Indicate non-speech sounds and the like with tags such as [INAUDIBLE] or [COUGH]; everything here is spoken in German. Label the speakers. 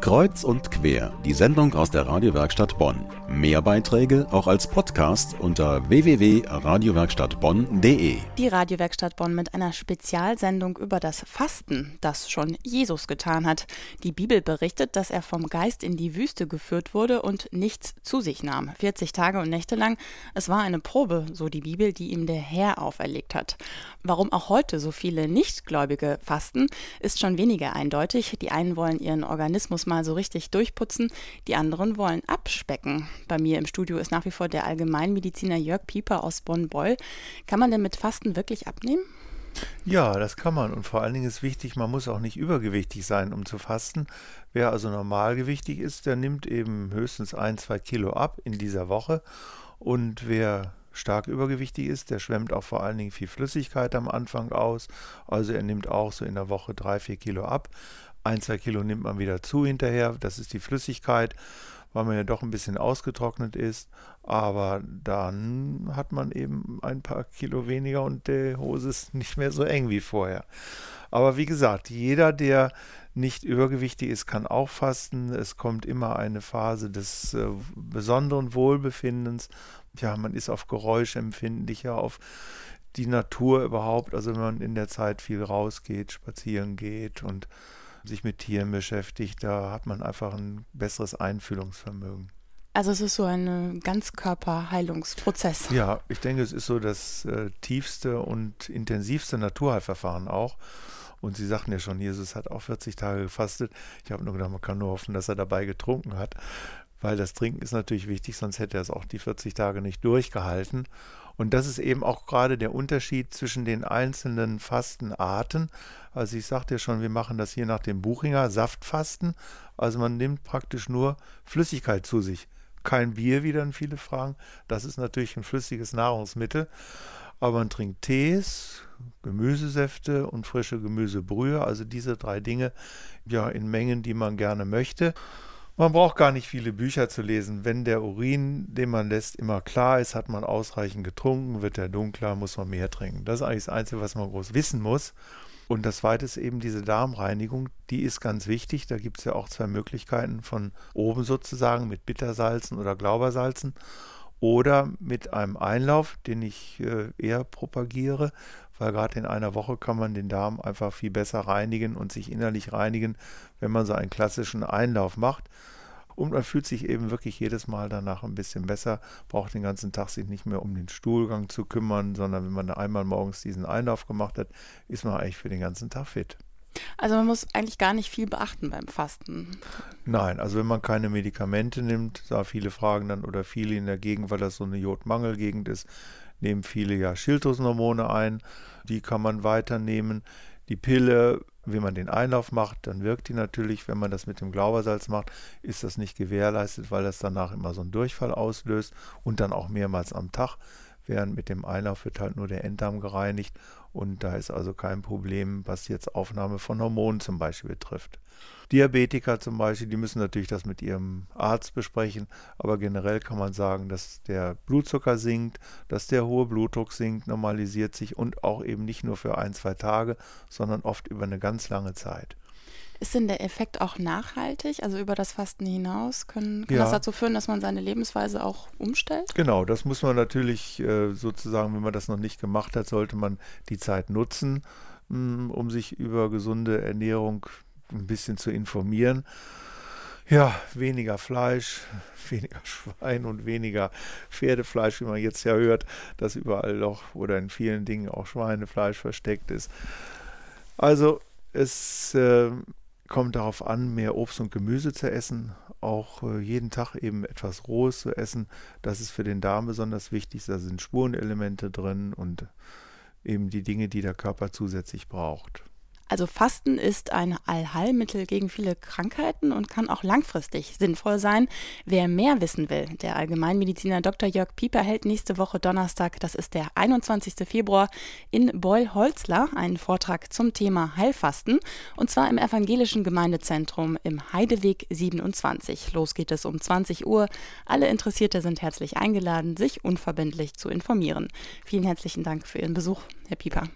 Speaker 1: Kreuz und quer, die Sendung aus der Radiowerkstatt Bonn. Mehr Beiträge auch als Podcast unter www.radiowerkstattbonn.de.
Speaker 2: Die Radiowerkstatt Bonn mit einer Spezialsendung über das Fasten, das schon Jesus getan hat. Die Bibel berichtet, dass er vom Geist in die Wüste geführt wurde und nichts zu sich nahm. 40 Tage und Nächte lang. Es war eine Probe, so die Bibel, die ihm der Herr auferlegt hat. Warum auch heute so viele Nichtgläubige fasten, ist schon weniger eindeutig. Die einen wollen ihren Organismus mal so richtig durchputzen, die anderen wollen abspecken. Bei mir im Studio ist nach wie vor der Allgemeinmediziner Jörg Pieper aus Bonn-Beul. Kann man denn mit Fasten wirklich abnehmen?
Speaker 3: Ja, das kann man. Und vor allen Dingen ist wichtig, man muss auch nicht übergewichtig sein, um zu fasten. Wer also normalgewichtig ist, der nimmt eben höchstens ein, zwei Kilo ab in dieser Woche. Und wer stark übergewichtig ist, der schwemmt auch vor allen Dingen viel Flüssigkeit am Anfang aus. Also er nimmt auch so in der Woche drei, vier Kilo ab. Ein, zwei Kilo nimmt man wieder zu hinterher. Das ist die Flüssigkeit, weil man ja doch ein bisschen ausgetrocknet ist. Aber dann hat man eben ein paar Kilo weniger und die Hose ist nicht mehr so eng wie vorher. Aber wie gesagt, jeder, der nicht übergewichtig ist, kann auch fasten. Es kommt immer eine Phase des äh, besonderen Wohlbefindens. Ja, man ist auf Geräusche empfindlicher, auf die Natur überhaupt. Also wenn man in der Zeit viel rausgeht, spazieren geht und sich mit Tieren beschäftigt, da hat man einfach ein besseres Einfühlungsvermögen.
Speaker 2: Also es ist so ein Ganzkörperheilungsprozess.
Speaker 3: Ja, ich denke, es ist so das äh, tiefste und intensivste Naturheilverfahren auch. Und Sie sagten ja schon, Jesus hat auch 40 Tage gefastet. Ich habe nur gedacht, man kann nur hoffen, dass er dabei getrunken hat, weil das Trinken ist natürlich wichtig, sonst hätte er es auch die 40 Tage nicht durchgehalten. Und das ist eben auch gerade der Unterschied zwischen den einzelnen Fastenarten. Also ich sagte ja schon, wir machen das hier nach dem Buchinger Saftfasten. Also man nimmt praktisch nur Flüssigkeit zu sich. Kein Bier, wie dann viele fragen. Das ist natürlich ein flüssiges Nahrungsmittel. Aber man trinkt Tees, Gemüsesäfte und frische Gemüsebrühe. Also diese drei Dinge ja in Mengen, die man gerne möchte. Man braucht gar nicht viele Bücher zu lesen. Wenn der Urin, den man lässt, immer klar ist, hat man ausreichend getrunken, wird er dunkler, muss man mehr trinken. Das ist eigentlich das Einzige, was man groß wissen muss. Und das Zweite ist eben diese Darmreinigung, die ist ganz wichtig. Da gibt es ja auch zwei Möglichkeiten von oben sozusagen mit Bittersalzen oder Glaubersalzen oder mit einem Einlauf, den ich äh, eher propagiere, weil gerade in einer Woche kann man den Darm einfach viel besser reinigen und sich innerlich reinigen, wenn man so einen klassischen Einlauf macht. Und man fühlt sich eben wirklich jedes Mal danach ein bisschen besser, braucht den ganzen Tag sich nicht mehr um den Stuhlgang zu kümmern, sondern wenn man einmal morgens diesen Einlauf gemacht hat, ist man eigentlich für den ganzen Tag fit.
Speaker 2: Also man muss eigentlich gar nicht viel beachten beim Fasten.
Speaker 3: Nein, also wenn man keine Medikamente nimmt, da viele fragen dann oder viele in der Gegend, weil das so eine Jodmangelgegend ist, nehmen viele ja Schilddrüsenhormone ein. Die kann man weiternehmen. Die Pille, wenn man den Einlauf macht, dann wirkt die natürlich. Wenn man das mit dem Glaubersalz macht, ist das nicht gewährleistet, weil das danach immer so einen Durchfall auslöst und dann auch mehrmals am Tag. Während mit dem Einlauf wird halt nur der Enddarm gereinigt und da ist also kein Problem, was jetzt Aufnahme von Hormonen zum Beispiel betrifft. Diabetiker zum Beispiel, die müssen natürlich das mit ihrem Arzt besprechen, aber generell kann man sagen, dass der Blutzucker sinkt, dass der hohe Blutdruck sinkt, normalisiert sich und auch eben nicht nur für ein, zwei Tage, sondern oft über eine ganz lange Zeit.
Speaker 2: Ist denn der Effekt auch nachhaltig, also über das Fasten hinaus? Können, kann ja. das dazu führen, dass man seine Lebensweise auch umstellt?
Speaker 3: Genau, das muss man natürlich äh, sozusagen, wenn man das noch nicht gemacht hat, sollte man die Zeit nutzen, mh, hm, um sich über gesunde Ernährung ein bisschen zu informieren. Ja, weniger Fleisch, [LAUGHS] weniger Schwein und weniger Pferdefleisch, wie man jetzt ja hört, dass überall doch oder in vielen Dingen auch Schweinefleisch versteckt ist. Also es äh, kommt darauf an, mehr Obst und Gemüse zu essen, auch äh, jeden Tag eben etwas Rohes zu essen. Das ist für den Darm besonders wichtig. Da sind Spurenelemente drin und eben die Dinge, die der Körper zusätzlich braucht.
Speaker 2: Also Fasten ist ein Allheilmittel gegen viele Krankheiten und kann auch langfristig sinnvoll sein. Wer mehr wissen will, der Allgemeinmediziner Dr. Jörg Pieper hält nächste Woche Donnerstag, das ist der 21. Februar, in Beul-Holzler einen Vortrag zum Thema Heilfasten und zwar im Evangelischen Gemeindezentrum im Heideweg 27. Los geht es um 20 Uhr. Alle Interessierte sind herzlich eingeladen, sich unverbindlich zu informieren. Vielen herzlichen Dank für Ihren Besuch, Herr Pieper.